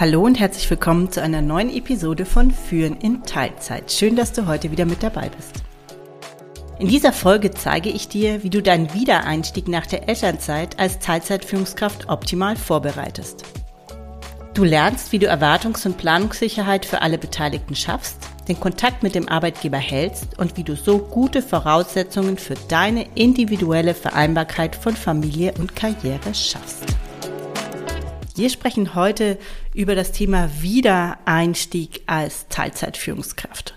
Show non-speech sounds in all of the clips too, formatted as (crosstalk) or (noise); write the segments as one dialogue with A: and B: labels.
A: Hallo und herzlich willkommen zu einer neuen Episode von Führen in Teilzeit. Schön, dass du heute wieder mit dabei bist. In dieser Folge zeige ich dir, wie du deinen Wiedereinstieg nach der Elternzeit als Teilzeitführungskraft optimal vorbereitest. Du lernst, wie du Erwartungs- und Planungssicherheit für alle Beteiligten schaffst, den Kontakt mit dem Arbeitgeber hältst und wie du so gute Voraussetzungen für deine individuelle Vereinbarkeit von Familie und Karriere schaffst. Wir sprechen heute über das Thema Wiedereinstieg als Teilzeitführungskraft.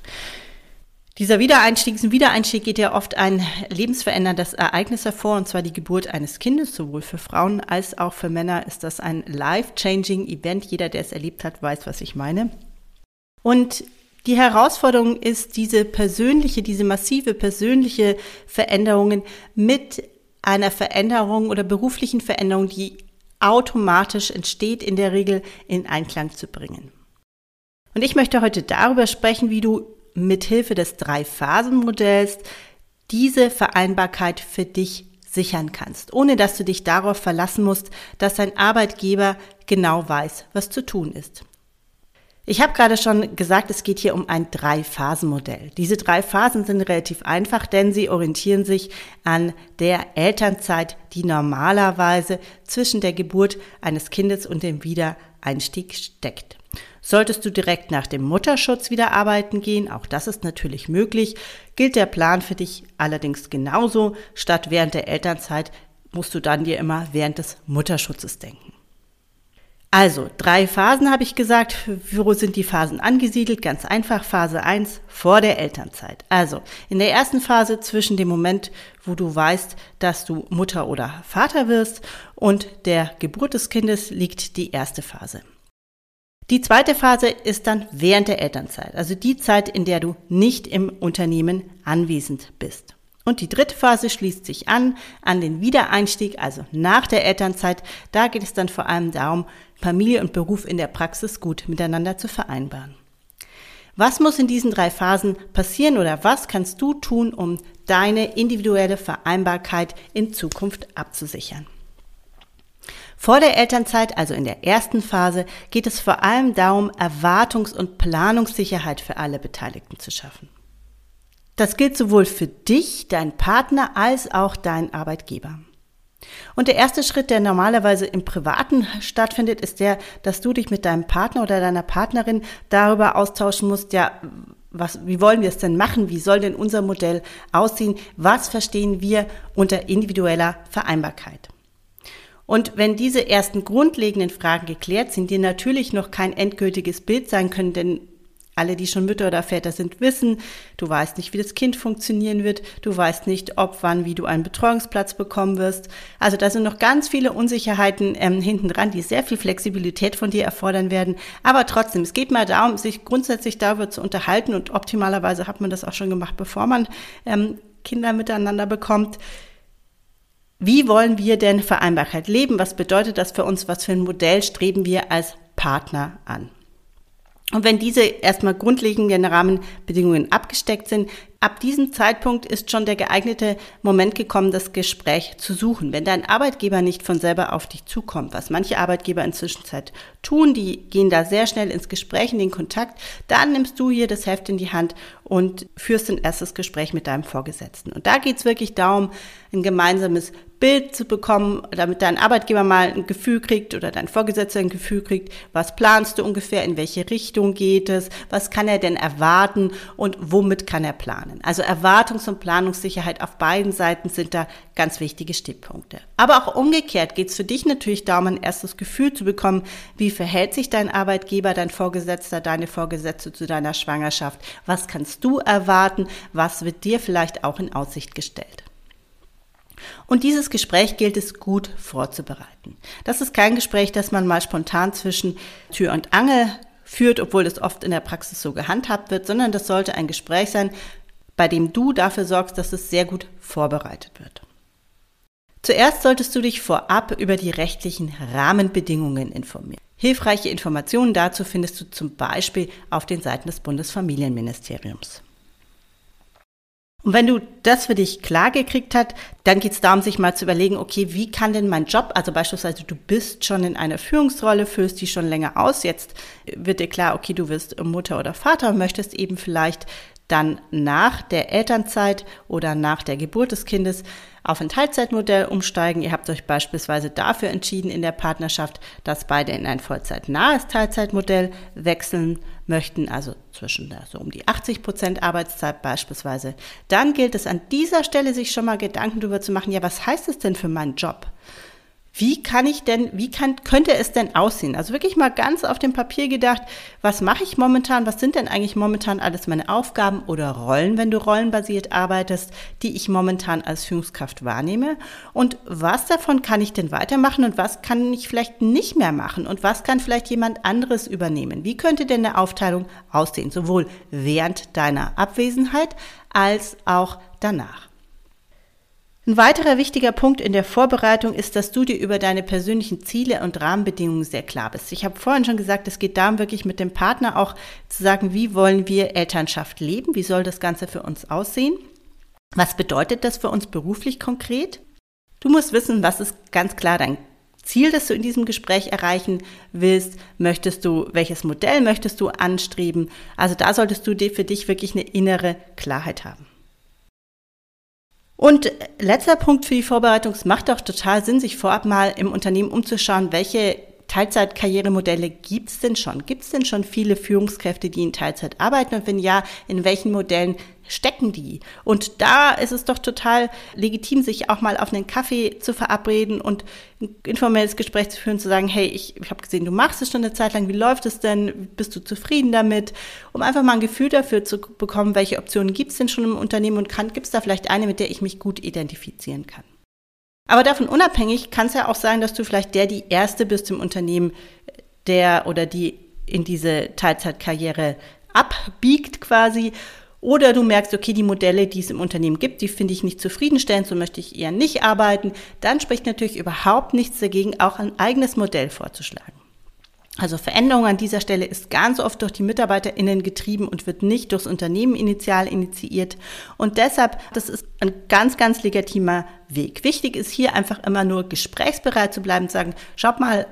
A: Dieser Wiedereinstieg, ein Wiedereinstieg geht ja oft ein lebensveränderndes Ereignis hervor, und zwar die Geburt eines Kindes. Sowohl für Frauen als auch für Männer ist das ein life-changing Event. Jeder, der es erlebt hat, weiß, was ich meine. Und die Herausforderung ist, diese persönliche, diese massive persönliche Veränderungen mit einer Veränderung oder beruflichen Veränderung, die automatisch entsteht, in der Regel in Einklang zu bringen. Und ich möchte heute darüber sprechen, wie du mithilfe des Drei-Phasen-Modells diese Vereinbarkeit für dich sichern kannst, ohne dass du dich darauf verlassen musst, dass dein Arbeitgeber genau weiß, was zu tun ist. Ich habe gerade schon gesagt, es geht hier um ein Drei-Phasen-Modell. Diese drei Phasen sind relativ einfach, denn sie orientieren sich an der Elternzeit, die normalerweise zwischen der Geburt eines Kindes und dem Wiedereinstieg steckt. Solltest du direkt nach dem Mutterschutz wieder arbeiten gehen, auch das ist natürlich möglich, gilt der Plan für dich allerdings genauso. Statt während der Elternzeit musst du dann dir immer während des Mutterschutzes denken. Also, drei Phasen habe ich gesagt. Wo sind die Phasen angesiedelt? Ganz einfach, Phase 1 vor der Elternzeit. Also, in der ersten Phase zwischen dem Moment, wo du weißt, dass du Mutter oder Vater wirst und der Geburt des Kindes liegt die erste Phase. Die zweite Phase ist dann während der Elternzeit, also die Zeit, in der du nicht im Unternehmen anwesend bist. Und die dritte Phase schließt sich an, an den Wiedereinstieg, also nach der Elternzeit. Da geht es dann vor allem darum, Familie und Beruf in der Praxis gut miteinander zu vereinbaren. Was muss in diesen drei Phasen passieren oder was kannst du tun, um deine individuelle Vereinbarkeit in Zukunft abzusichern? Vor der Elternzeit, also in der ersten Phase, geht es vor allem darum, Erwartungs- und Planungssicherheit für alle Beteiligten zu schaffen. Das gilt sowohl für dich, deinen Partner, als auch deinen Arbeitgeber. Und der erste Schritt, der normalerweise im Privaten stattfindet, ist der, dass du dich mit deinem Partner oder deiner Partnerin darüber austauschen musst, ja, was, wie wollen wir es denn machen? Wie soll denn unser Modell aussehen? Was verstehen wir unter individueller Vereinbarkeit? Und wenn diese ersten grundlegenden Fragen geklärt sind, die natürlich noch kein endgültiges Bild sein können, denn alle, die schon Mütter oder Väter sind, wissen, du weißt nicht, wie das Kind funktionieren wird, du weißt nicht, ob, wann, wie du einen Betreuungsplatz bekommen wirst. Also da sind noch ganz viele Unsicherheiten ähm, hinten dran, die sehr viel Flexibilität von dir erfordern werden. Aber trotzdem, es geht mal darum, sich grundsätzlich darüber zu unterhalten und optimalerweise hat man das auch schon gemacht, bevor man ähm, Kinder miteinander bekommt. Wie wollen wir denn Vereinbarkeit leben? Was bedeutet das für uns? Was für ein Modell streben wir als Partner an? Und wenn diese erstmal grundlegenden Rahmenbedingungen abgesteckt sind, ab diesem Zeitpunkt ist schon der geeignete Moment gekommen, das Gespräch zu suchen. Wenn dein Arbeitgeber nicht von selber auf dich zukommt, was manche Arbeitgeber inzwischen Zeit tun, die gehen da sehr schnell ins Gespräch, in den Kontakt, dann nimmst du hier das Heft in die Hand und führst ein erstes Gespräch mit deinem Vorgesetzten. Und da geht es wirklich darum, ein gemeinsames Bild zu bekommen, damit dein Arbeitgeber mal ein Gefühl kriegt oder dein Vorgesetzter ein Gefühl kriegt, was planst du ungefähr, in welche Richtung geht es, was kann er denn erwarten und womit kann er planen. Also Erwartungs- und Planungssicherheit auf beiden Seiten sind da ganz wichtige Stichpunkte. Aber auch umgekehrt geht es für dich natürlich darum, ein erstes Gefühl zu bekommen, wie verhält sich dein Arbeitgeber, dein Vorgesetzter, deine Vorgesetzte zu deiner Schwangerschaft, was kannst du erwarten, was wird dir vielleicht auch in Aussicht gestellt. Und dieses Gespräch gilt es gut vorzubereiten. Das ist kein Gespräch, das man mal spontan zwischen Tür und Angel führt, obwohl es oft in der Praxis so gehandhabt wird, sondern das sollte ein Gespräch sein, bei dem du dafür sorgst, dass es sehr gut vorbereitet wird. Zuerst solltest du dich vorab über die rechtlichen Rahmenbedingungen informieren. Hilfreiche Informationen dazu findest du zum Beispiel auf den Seiten des Bundesfamilienministeriums. Und wenn du das für dich klar gekriegt hast, dann geht es darum, sich mal zu überlegen, okay, wie kann denn mein Job, also beispielsweise du bist schon in einer Führungsrolle, führst die schon länger aus, jetzt wird dir klar, okay, du wirst Mutter oder Vater und möchtest eben vielleicht dann nach der Elternzeit oder nach der Geburt des Kindes auf ein Teilzeitmodell umsteigen. Ihr habt euch beispielsweise dafür entschieden in der Partnerschaft, dass beide in ein vollzeitnahes Teilzeitmodell wechseln möchten, also zwischen so um die 80 Prozent Arbeitszeit beispielsweise. Dann gilt es an dieser Stelle sich schon mal Gedanken darüber zu machen, ja, was heißt es denn für meinen Job? Wie kann ich denn, wie kann, könnte es denn aussehen? Also wirklich mal ganz auf dem Papier gedacht, was mache ich momentan, was sind denn eigentlich momentan alles meine Aufgaben oder Rollen, wenn du rollenbasiert arbeitest, die ich momentan als Führungskraft wahrnehme? Und was davon kann ich denn weitermachen und was kann ich vielleicht nicht mehr machen und was kann vielleicht jemand anderes übernehmen? Wie könnte denn eine Aufteilung aussehen, sowohl während deiner Abwesenheit als auch danach? Ein weiterer wichtiger Punkt in der Vorbereitung ist, dass du dir über deine persönlichen Ziele und Rahmenbedingungen sehr klar bist. Ich habe vorhin schon gesagt, es geht darum, wirklich mit dem Partner auch zu sagen, wie wollen wir Elternschaft leben? Wie soll das Ganze für uns aussehen? Was bedeutet das für uns beruflich konkret? Du musst wissen, was ist ganz klar dein Ziel, das du in diesem Gespräch erreichen willst. Möchtest du, welches Modell möchtest du anstreben? Also da solltest du dir für dich wirklich eine innere Klarheit haben. Und letzter Punkt für die Vorbereitung. Es macht auch total Sinn, sich vorab mal im Unternehmen umzuschauen, welche Teilzeitkarrieremodelle gibt es denn schon? Gibt es denn schon viele Führungskräfte, die in Teilzeit arbeiten? Und wenn ja, in welchen Modellen stecken die? Und da ist es doch total legitim, sich auch mal auf einen Kaffee zu verabreden und ein informelles Gespräch zu führen, zu sagen, hey, ich, ich habe gesehen, du machst es schon eine Zeit lang, wie läuft es denn? Bist du zufrieden damit? Um einfach mal ein Gefühl dafür zu bekommen, welche Optionen gibt es denn schon im Unternehmen und gibt es da vielleicht eine, mit der ich mich gut identifizieren kann? Aber davon unabhängig kann es ja auch sein, dass du vielleicht der die Erste bist im Unternehmen, der oder die in diese Teilzeitkarriere abbiegt quasi. Oder du merkst, okay, die Modelle, die es im Unternehmen gibt, die finde ich nicht zufriedenstellend, so möchte ich eher nicht arbeiten. Dann spricht natürlich überhaupt nichts dagegen, auch ein eigenes Modell vorzuschlagen. Also Veränderung an dieser Stelle ist ganz oft durch die MitarbeiterInnen getrieben und wird nicht durchs Unternehmen initial initiiert. Und deshalb, das ist ein ganz, ganz legitimer Weg. Wichtig ist hier einfach immer nur gesprächsbereit zu bleiben, zu sagen, schaut mal,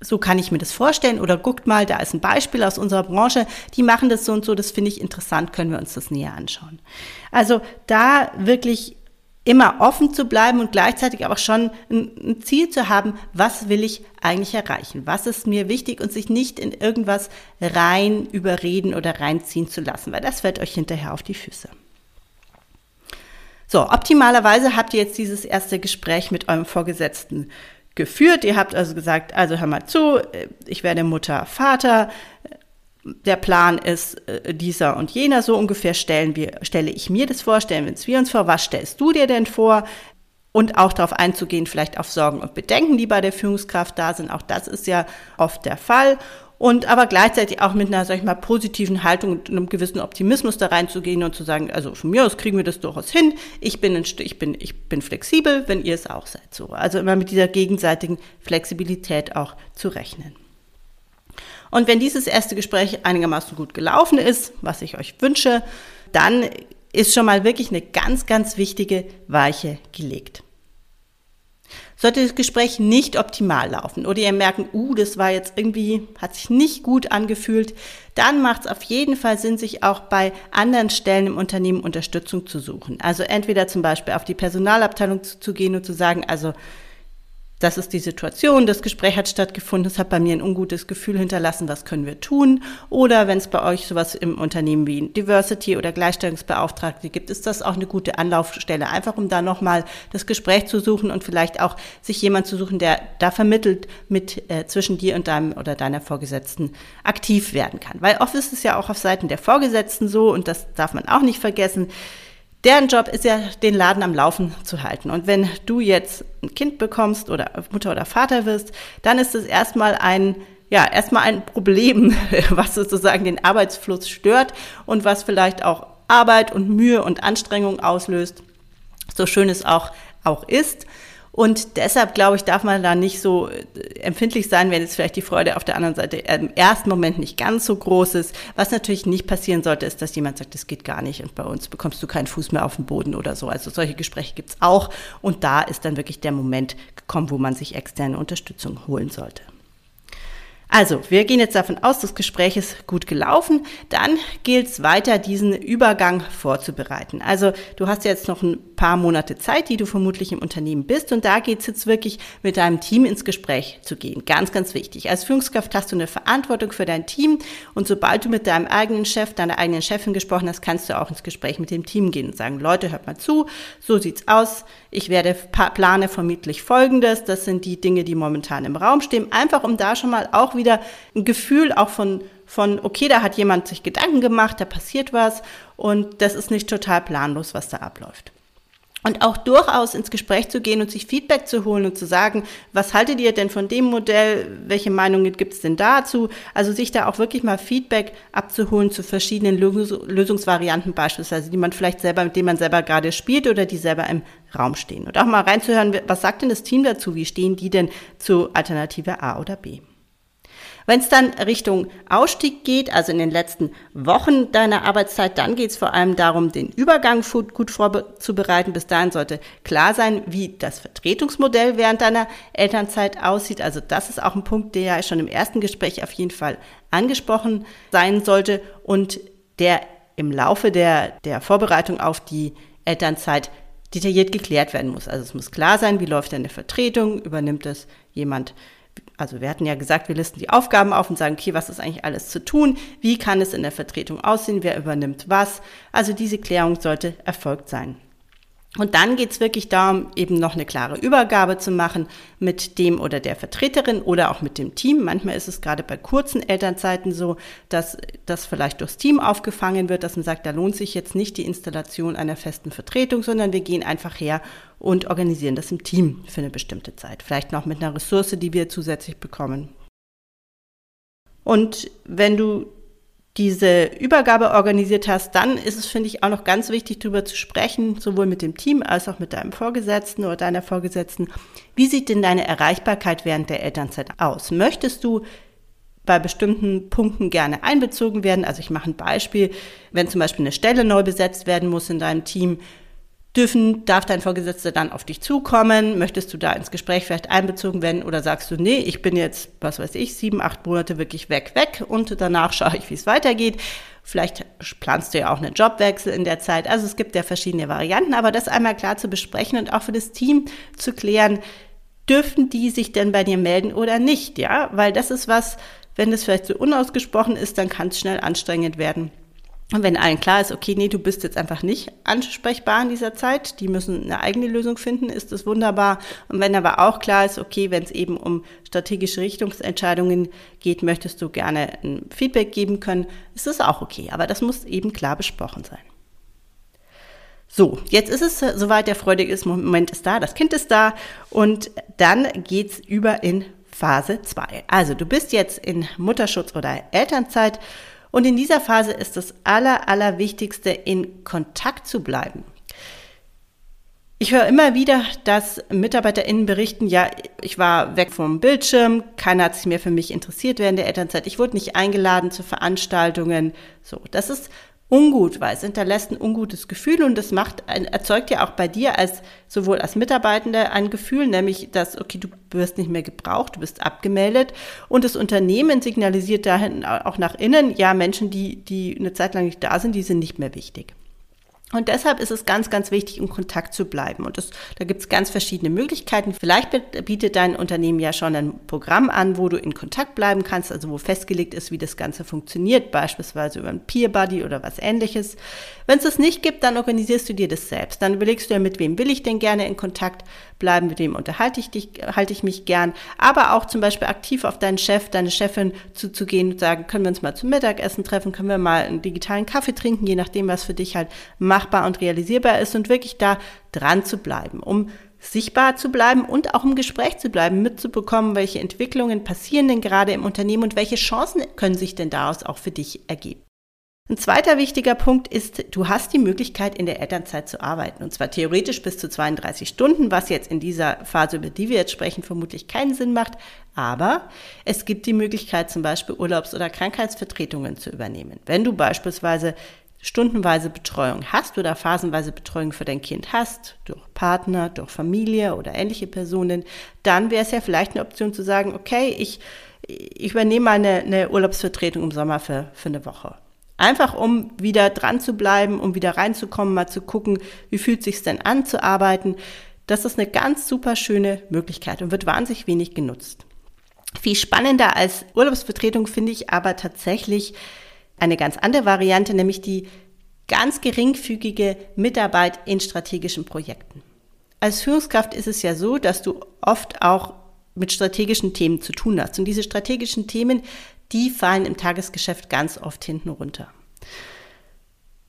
A: so kann ich mir das vorstellen oder guckt mal, da ist ein Beispiel aus unserer Branche, die machen das so und so, das finde ich interessant, können wir uns das näher anschauen. Also da wirklich immer offen zu bleiben und gleichzeitig auch schon ein, Ziel zu haben, was will ich eigentlich erreichen? Was ist mir wichtig und sich nicht in irgendwas rein überreden oder reinziehen zu lassen, weil das fällt euch hinterher auf die Füße. So, optimalerweise habt ihr jetzt dieses erste Gespräch mit eurem Vorgesetzten geführt. Ihr habt also gesagt, also hör mal zu, ich werde Mutter, Vater, der Plan ist äh, dieser und jener, so ungefähr stellen wir, stelle ich mir das vor, stellen wir uns vor, was stellst du dir denn vor? Und auch darauf einzugehen, vielleicht auf Sorgen und Bedenken, die bei der Führungskraft da sind. Auch das ist ja oft der Fall. Und aber gleichzeitig auch mit einer, sag ich mal, positiven Haltung und einem gewissen Optimismus da reinzugehen und zu sagen, also von mir aus kriegen wir das durchaus hin. Ich bin, ich bin, ich bin flexibel, wenn ihr es auch seid. So. Also immer mit dieser gegenseitigen Flexibilität auch zu rechnen. Und wenn dieses erste Gespräch einigermaßen gut gelaufen ist, was ich euch wünsche, dann ist schon mal wirklich eine ganz, ganz wichtige Weiche gelegt. Sollte das Gespräch nicht optimal laufen oder ihr merken, uh, das war jetzt irgendwie, hat sich nicht gut angefühlt, dann macht es auf jeden Fall Sinn, sich auch bei anderen Stellen im Unternehmen Unterstützung zu suchen. Also entweder zum Beispiel auf die Personalabteilung zu, zu gehen und zu sagen, also das ist die Situation, das Gespräch hat stattgefunden, es hat bei mir ein ungutes Gefühl hinterlassen, was können wir tun? Oder wenn es bei euch sowas im Unternehmen wie Diversity oder Gleichstellungsbeauftragte gibt, ist das auch eine gute Anlaufstelle, einfach um da nochmal das Gespräch zu suchen und vielleicht auch sich jemand zu suchen, der da vermittelt mit äh, zwischen dir und deinem oder deiner Vorgesetzten aktiv werden kann. Weil oft ist es ja auch auf Seiten der Vorgesetzten so und das darf man auch nicht vergessen Deren Job ist ja, den Laden am Laufen zu halten. Und wenn du jetzt ein Kind bekommst oder Mutter oder Vater wirst, dann ist es erstmal ein, ja, erstmal ein Problem, (laughs) was sozusagen den Arbeitsfluss stört und was vielleicht auch Arbeit und Mühe und Anstrengung auslöst. So schön es auch, auch ist. Und deshalb, glaube ich, darf man da nicht so äh, empfindlich sein, wenn jetzt vielleicht die Freude auf der anderen Seite im ersten Moment nicht ganz so groß ist. Was natürlich nicht passieren sollte, ist, dass jemand sagt, das geht gar nicht und bei uns bekommst du keinen Fuß mehr auf den Boden oder so. Also solche Gespräche gibt's auch. Und da ist dann wirklich der Moment gekommen, wo man sich externe Unterstützung holen sollte. Also, wir gehen jetzt davon aus, das Gespräch ist gut gelaufen. Dann gilt es weiter, diesen Übergang vorzubereiten. Also, du hast jetzt noch ein paar Monate Zeit, die du vermutlich im Unternehmen bist. Und da geht es jetzt wirklich mit deinem Team ins Gespräch zu gehen. Ganz, ganz wichtig. Als Führungskraft hast du eine Verantwortung für dein Team. Und sobald du mit deinem eigenen Chef, deiner eigenen Chefin gesprochen hast, kannst du auch ins Gespräch mit dem Team gehen und sagen, Leute, hört mal zu, so sieht's aus. Ich werde plane vermutlich Folgendes. Das sind die Dinge, die momentan im Raum stehen. Einfach um da schon mal auch wieder ein Gefühl auch von, von, okay, da hat jemand sich Gedanken gemacht, da passiert was und das ist nicht total planlos, was da abläuft. Und auch durchaus ins Gespräch zu gehen und sich Feedback zu holen und zu sagen, was haltet ihr denn von dem Modell? Welche Meinungen gibt es denn dazu? Also sich da auch wirklich mal Feedback abzuholen zu verschiedenen Lösungsvarianten beispielsweise, die man vielleicht selber, mit denen man selber gerade spielt oder die selber im Raum stehen. Und auch mal reinzuhören, was sagt denn das Team dazu? Wie stehen die denn zu Alternative A oder B? Wenn es dann Richtung Ausstieg geht, also in den letzten Wochen deiner Arbeitszeit, dann geht es vor allem darum, den Übergang gut vorzubereiten. Bis dahin sollte klar sein, wie das Vertretungsmodell während deiner Elternzeit aussieht. Also das ist auch ein Punkt, der ja schon im ersten Gespräch auf jeden Fall angesprochen sein sollte und der im Laufe der, der Vorbereitung auf die Elternzeit detailliert geklärt werden muss. Also es muss klar sein, wie läuft eine Vertretung, übernimmt das jemand also wir hatten ja gesagt, wir listen die Aufgaben auf und sagen, okay, was ist eigentlich alles zu tun? Wie kann es in der Vertretung aussehen? Wer übernimmt was? Also diese Klärung sollte erfolgt sein. Und dann geht es wirklich darum, eben noch eine klare Übergabe zu machen mit dem oder der Vertreterin oder auch mit dem Team. Manchmal ist es gerade bei kurzen Elternzeiten so, dass das vielleicht durchs Team aufgefangen wird, dass man sagt, da lohnt sich jetzt nicht die Installation einer festen Vertretung, sondern wir gehen einfach her und organisieren das im Team für eine bestimmte Zeit. Vielleicht noch mit einer Ressource, die wir zusätzlich bekommen. Und wenn du diese Übergabe organisiert hast, dann ist es, finde ich, auch noch ganz wichtig, darüber zu sprechen, sowohl mit dem Team als auch mit deinem Vorgesetzten oder deiner Vorgesetzten. Wie sieht denn deine Erreichbarkeit während der Elternzeit aus? Möchtest du bei bestimmten Punkten gerne einbezogen werden? Also ich mache ein Beispiel, wenn zum Beispiel eine Stelle neu besetzt werden muss in deinem Team, dürfen, darf dein Vorgesetzter dann auf dich zukommen? Möchtest du da ins Gespräch vielleicht einbezogen werden oder sagst du, nee, ich bin jetzt, was weiß ich, sieben, acht Monate wirklich weg, weg und danach schaue ich, wie es weitergeht. Vielleicht planst du ja auch einen Jobwechsel in der Zeit. Also es gibt ja verschiedene Varianten, aber das einmal klar zu besprechen und auch für das Team zu klären, dürfen die sich denn bei dir melden oder nicht, ja? Weil das ist was, wenn das vielleicht so unausgesprochen ist, dann kann es schnell anstrengend werden und wenn allen klar ist, okay, nee, du bist jetzt einfach nicht ansprechbar in dieser Zeit, die müssen eine eigene Lösung finden, ist das wunderbar. Und wenn aber auch klar ist, okay, wenn es eben um strategische Richtungsentscheidungen geht, möchtest du gerne ein Feedback geben können, ist das auch okay. Aber das muss eben klar besprochen sein. So, jetzt ist es soweit, der freudige Moment ist da, das Kind ist da und dann geht's über in Phase 2. Also du bist jetzt in Mutterschutz oder Elternzeit und in dieser Phase ist das Aller, Allerwichtigste, in Kontakt zu bleiben. Ich höre immer wieder, dass MitarbeiterInnen berichten, ja, ich war weg vom Bildschirm, keiner hat sich mehr für mich interessiert während der Elternzeit, ich wurde nicht eingeladen zu Veranstaltungen. So, das ist ungut, weil es hinterlässt ein ungutes Gefühl und das macht, erzeugt ja auch bei dir als, sowohl als Mitarbeitende ein Gefühl, nämlich, dass, okay, du wirst nicht mehr gebraucht, du bist abgemeldet und das Unternehmen signalisiert dahin auch nach innen, ja, Menschen, die, die eine Zeit lang nicht da sind, die sind nicht mehr wichtig. Und deshalb ist es ganz, ganz wichtig, im Kontakt zu bleiben. Und das, da gibt es ganz verschiedene Möglichkeiten. Vielleicht bietet dein Unternehmen ja schon ein Programm an, wo du in Kontakt bleiben kannst, also wo festgelegt ist, wie das Ganze funktioniert, beispielsweise über ein Peer Buddy oder was ähnliches. Wenn es das nicht gibt, dann organisierst du dir das selbst. Dann überlegst du ja, mit wem will ich denn gerne in Kontakt bleiben, mit wem unterhalte ich dich, halte ich mich gern. Aber auch zum Beispiel aktiv auf deinen Chef, deine Chefin zuzugehen und sagen, können wir uns mal zum Mittagessen treffen, können wir mal einen digitalen Kaffee trinken, je nachdem, was für dich halt machbar und realisierbar ist und wirklich da dran zu bleiben, um sichtbar zu bleiben und auch im Gespräch zu bleiben, mitzubekommen, welche Entwicklungen passieren denn gerade im Unternehmen und welche Chancen können sich denn daraus auch für dich ergeben. Ein zweiter wichtiger Punkt ist, du hast die Möglichkeit, in der Elternzeit zu arbeiten. Und zwar theoretisch bis zu 32 Stunden, was jetzt in dieser Phase, über die wir jetzt sprechen, vermutlich keinen Sinn macht. Aber es gibt die Möglichkeit, zum Beispiel Urlaubs- oder Krankheitsvertretungen zu übernehmen. Wenn du beispielsweise stundenweise Betreuung hast oder phasenweise Betreuung für dein Kind hast, durch Partner, durch Familie oder ähnliche Personen, dann wäre es ja vielleicht eine Option zu sagen, okay, ich, ich übernehme mal eine, eine Urlaubsvertretung im Sommer für, für eine Woche Einfach um wieder dran zu bleiben, um wieder reinzukommen, mal zu gucken, wie fühlt sich's denn an zu arbeiten. Das ist eine ganz super schöne Möglichkeit und wird wahnsinnig wenig genutzt. Viel spannender als Urlaubsvertretung finde ich aber tatsächlich eine ganz andere Variante, nämlich die ganz geringfügige Mitarbeit in strategischen Projekten. Als Führungskraft ist es ja so, dass du oft auch mit strategischen Themen zu tun hast. Und diese strategischen Themen, die fallen im Tagesgeschäft ganz oft hinten runter.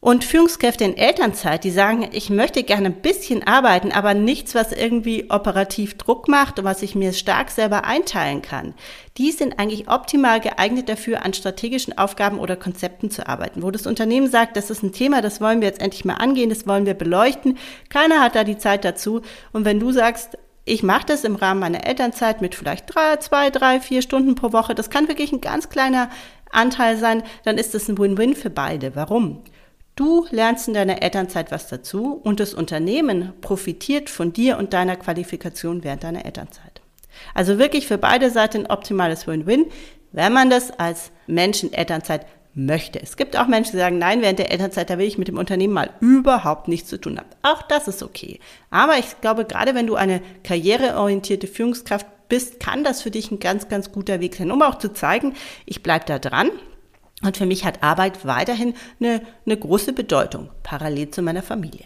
A: Und Führungskräfte in Elternzeit, die sagen, ich möchte gerne ein bisschen arbeiten, aber nichts, was irgendwie operativ Druck macht und was ich mir stark selber einteilen kann. Die sind eigentlich optimal geeignet dafür, an strategischen Aufgaben oder Konzepten zu arbeiten, wo das Unternehmen sagt, das ist ein Thema, das wollen wir jetzt endlich mal angehen, das wollen wir beleuchten. Keiner hat da die Zeit dazu. Und wenn du sagst, ich mache das im Rahmen meiner Elternzeit mit vielleicht drei, zwei, drei, vier Stunden pro Woche. Das kann wirklich ein ganz kleiner Anteil sein. Dann ist das ein Win-Win für beide. Warum? Du lernst in deiner Elternzeit was dazu und das Unternehmen profitiert von dir und deiner Qualifikation während deiner Elternzeit. Also wirklich für beide Seiten ein optimales Win-Win, wenn man das als Mensch in Elternzeit möchte. Es gibt auch Menschen, die sagen, nein, während der Elternzeit, da will ich mit dem Unternehmen mal überhaupt nichts zu tun haben. Auch das ist okay. Aber ich glaube, gerade wenn du eine karriereorientierte Führungskraft bist, kann das für dich ein ganz, ganz guter Weg sein, um auch zu zeigen, ich bleibe da dran. Und für mich hat Arbeit weiterhin eine, eine große Bedeutung, parallel zu meiner Familie.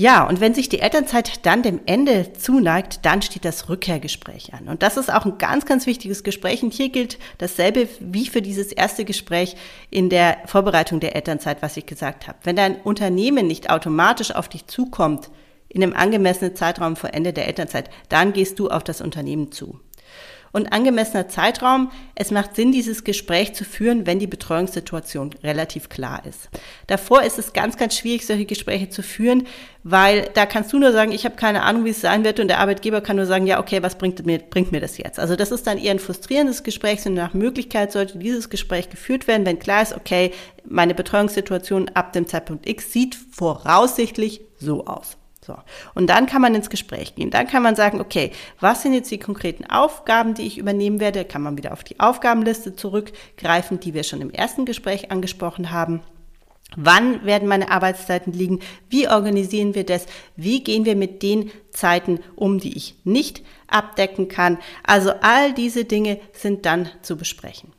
A: Ja, und wenn sich die Elternzeit dann dem Ende zuneigt, dann steht das Rückkehrgespräch an. Und das ist auch ein ganz, ganz wichtiges Gespräch. Und hier gilt dasselbe wie für dieses erste Gespräch in der Vorbereitung der Elternzeit, was ich gesagt habe. Wenn dein Unternehmen nicht automatisch auf dich zukommt, in einem angemessenen Zeitraum vor Ende der Elternzeit, dann gehst du auf das Unternehmen zu und angemessener Zeitraum. Es macht Sinn, dieses Gespräch zu führen, wenn die Betreuungssituation relativ klar ist. Davor ist es ganz, ganz schwierig, solche Gespräche zu führen, weil da kannst du nur sagen, ich habe keine Ahnung, wie es sein wird und der Arbeitgeber kann nur sagen, ja, okay, was bringt mir, bringt mir das jetzt? Also das ist dann eher ein frustrierendes Gespräch und nach Möglichkeit sollte dieses Gespräch geführt werden, wenn klar ist, okay, meine Betreuungssituation ab dem Zeitpunkt X sieht voraussichtlich so aus. So. Und dann kann man ins Gespräch gehen. Dann kann man sagen, okay, was sind jetzt die konkreten Aufgaben, die ich übernehmen werde? Kann man wieder auf die Aufgabenliste zurückgreifen, die wir schon im ersten Gespräch angesprochen haben. Wann werden meine Arbeitszeiten liegen? Wie organisieren wir das? Wie gehen wir mit den Zeiten um, die ich nicht abdecken kann? Also all diese Dinge sind dann zu besprechen.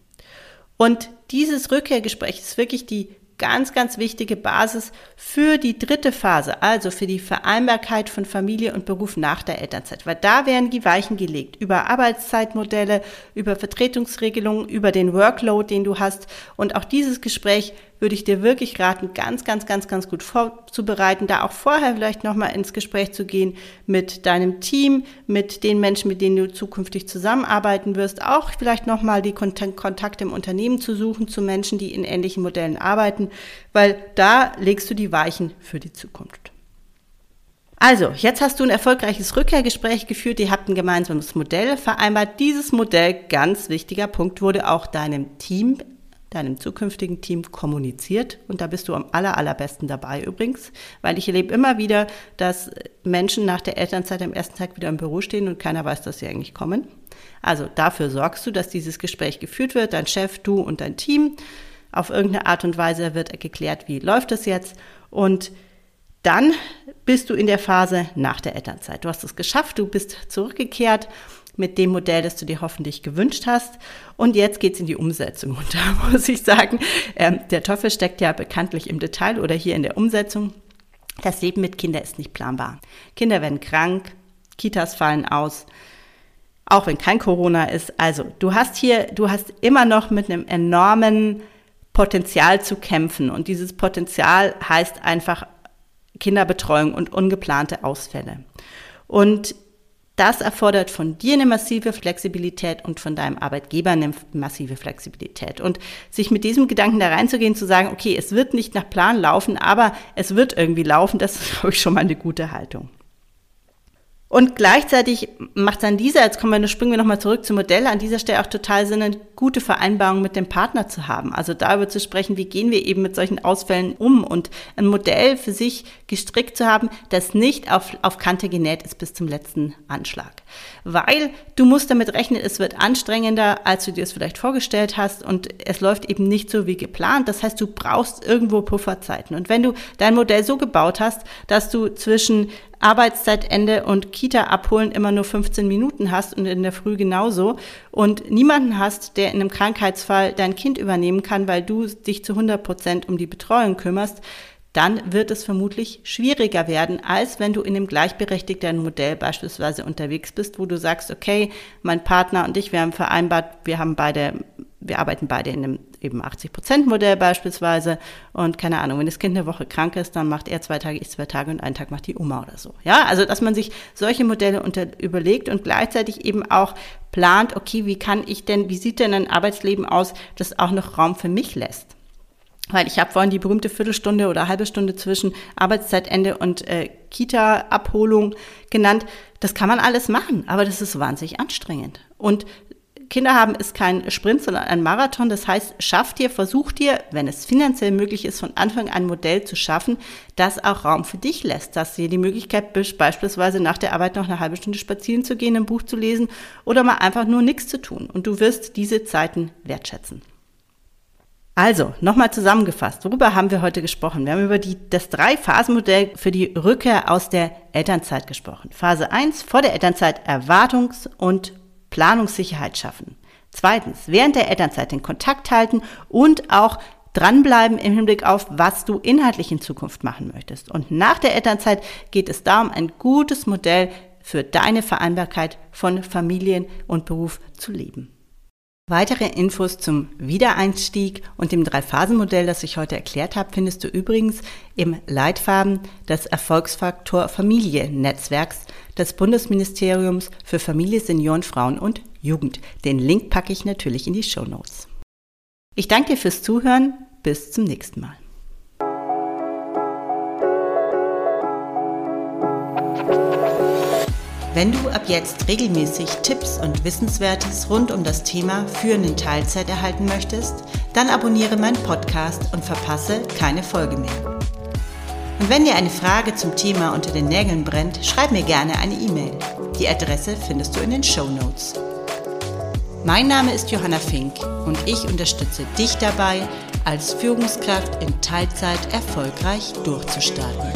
A: Und dieses Rückkehrgespräch ist wirklich die ganz, ganz wichtige Basis für die dritte Phase, also für die Vereinbarkeit von Familie und Beruf nach der Elternzeit. Weil da werden die Weichen gelegt über Arbeitszeitmodelle, über Vertretungsregelungen, über den Workload, den du hast. Und auch dieses Gespräch würde ich dir wirklich raten, ganz, ganz, ganz, ganz gut vorzubereiten, da auch vorher vielleicht nochmal ins Gespräch zu gehen mit deinem Team, mit den Menschen, mit denen du zukünftig zusammenarbeiten wirst, auch vielleicht nochmal die Kontakte im Unternehmen zu suchen zu Menschen, die in ähnlichen Modellen arbeiten, weil da legst du die Weichen für die Zukunft. Also, jetzt hast du ein erfolgreiches Rückkehrgespräch geführt, ihr habt ein gemeinsames Modell vereinbart. Dieses Modell, ganz wichtiger Punkt, wurde auch deinem Team deinem zukünftigen Team kommuniziert. Und da bist du am aller, allerbesten dabei übrigens, weil ich erlebe immer wieder, dass Menschen nach der Elternzeit am ersten Tag wieder im Büro stehen und keiner weiß, dass sie eigentlich kommen. Also dafür sorgst du, dass dieses Gespräch geführt wird, dein Chef, du und dein Team. Auf irgendeine Art und Weise wird geklärt, wie läuft es jetzt. Und dann bist du in der Phase nach der Elternzeit. Du hast es geschafft, du bist zurückgekehrt mit dem Modell, das du dir hoffentlich gewünscht hast. Und jetzt geht's in die Umsetzung. Und (laughs) da muss ich sagen, ähm, der Teufel steckt ja bekanntlich im Detail oder hier in der Umsetzung. Das Leben mit Kindern ist nicht planbar. Kinder werden krank, Kitas fallen aus, auch wenn kein Corona ist. Also du hast hier, du hast immer noch mit einem enormen Potenzial zu kämpfen. Und dieses Potenzial heißt einfach Kinderbetreuung und ungeplante Ausfälle. Und das erfordert von dir eine massive Flexibilität und von deinem Arbeitgeber eine massive Flexibilität. Und sich mit diesem Gedanken da reinzugehen, zu sagen, okay, es wird nicht nach Plan laufen, aber es wird irgendwie laufen, das ist, (laughs) glaube ich, schon mal eine gute Haltung. Und gleichzeitig macht an dieser, jetzt kommen wir, springen wir nochmal zurück zum Modell, an dieser Stelle auch total Sinn, gute Vereinbarung mit dem Partner zu haben. Also darüber zu sprechen, wie gehen wir eben mit solchen Ausfällen um und ein Modell für sich gestrickt zu haben, das nicht auf, auf Kante genäht ist bis zum letzten Anschlag. Weil du musst damit rechnen, es wird anstrengender, als du dir es vielleicht vorgestellt hast und es läuft eben nicht so wie geplant. Das heißt, du brauchst irgendwo Pufferzeiten. Und wenn du dein Modell so gebaut hast, dass du zwischen Arbeitszeitende und Kita abholen immer nur 15 Minuten hast und in der Früh genauso und niemanden hast, der in einem Krankheitsfall dein Kind übernehmen kann, weil du dich zu 100 Prozent um die Betreuung kümmerst, dann wird es vermutlich schwieriger werden, als wenn du in dem gleichberechtigten Modell beispielsweise unterwegs bist, wo du sagst, okay, mein Partner und ich, wir haben vereinbart, wir haben beide, wir arbeiten beide in einem eben 80 Prozent Modell beispielsweise und keine Ahnung, wenn das Kind eine Woche krank ist, dann macht er zwei Tage, ich zwei Tage und einen Tag macht die Oma oder so. Ja, also dass man sich solche Modelle unter, überlegt und gleichzeitig eben auch plant, okay, wie kann ich denn, wie sieht denn ein Arbeitsleben aus, das auch noch Raum für mich lässt? Weil ich habe vorhin die berühmte Viertelstunde oder halbe Stunde zwischen Arbeitszeitende und äh, Kita-Abholung genannt. Das kann man alles machen, aber das ist wahnsinnig anstrengend. Und Kinder haben ist kein Sprint, sondern ein Marathon. Das heißt, schaff dir, versuch dir, wenn es finanziell möglich ist, von Anfang an ein Modell zu schaffen, das auch Raum für dich lässt, dass dir die Möglichkeit beispielsweise nach der Arbeit noch eine halbe Stunde spazieren zu gehen, ein Buch zu lesen oder mal einfach nur nichts zu tun. Und du wirst diese Zeiten wertschätzen. Also, nochmal zusammengefasst, worüber haben wir heute gesprochen? Wir haben über die, das Drei-Phasen-Modell für die Rückkehr aus der Elternzeit gesprochen. Phase 1, vor der Elternzeit Erwartungs- und Planungssicherheit schaffen. Zweitens, während der Elternzeit den Kontakt halten und auch dranbleiben im Hinblick auf, was du inhaltlich in Zukunft machen möchtest. Und nach der Elternzeit geht es darum, ein gutes Modell für deine Vereinbarkeit von Familien und Beruf zu leben. Weitere Infos zum Wiedereinstieg und dem Drei-Phasen-Modell, das ich heute erklärt habe, findest du übrigens im Leitfaden des Erfolgsfaktor Familie Netzwerks des Bundesministeriums für Familie, Senioren, Frauen und Jugend. Den Link packe ich natürlich in die Show Notes. Ich danke dir fürs Zuhören. Bis zum nächsten Mal. Wenn du ab jetzt regelmäßig Tipps und Wissenswertes rund um das Thema Führen in Teilzeit erhalten möchtest, dann abonniere meinen Podcast und verpasse keine Folge mehr. Und wenn dir eine Frage zum Thema unter den Nägeln brennt, schreib mir gerne eine E-Mail. Die Adresse findest du in den Show Notes. Mein Name ist Johanna Fink und ich unterstütze dich dabei, als Führungskraft in Teilzeit erfolgreich durchzustarten.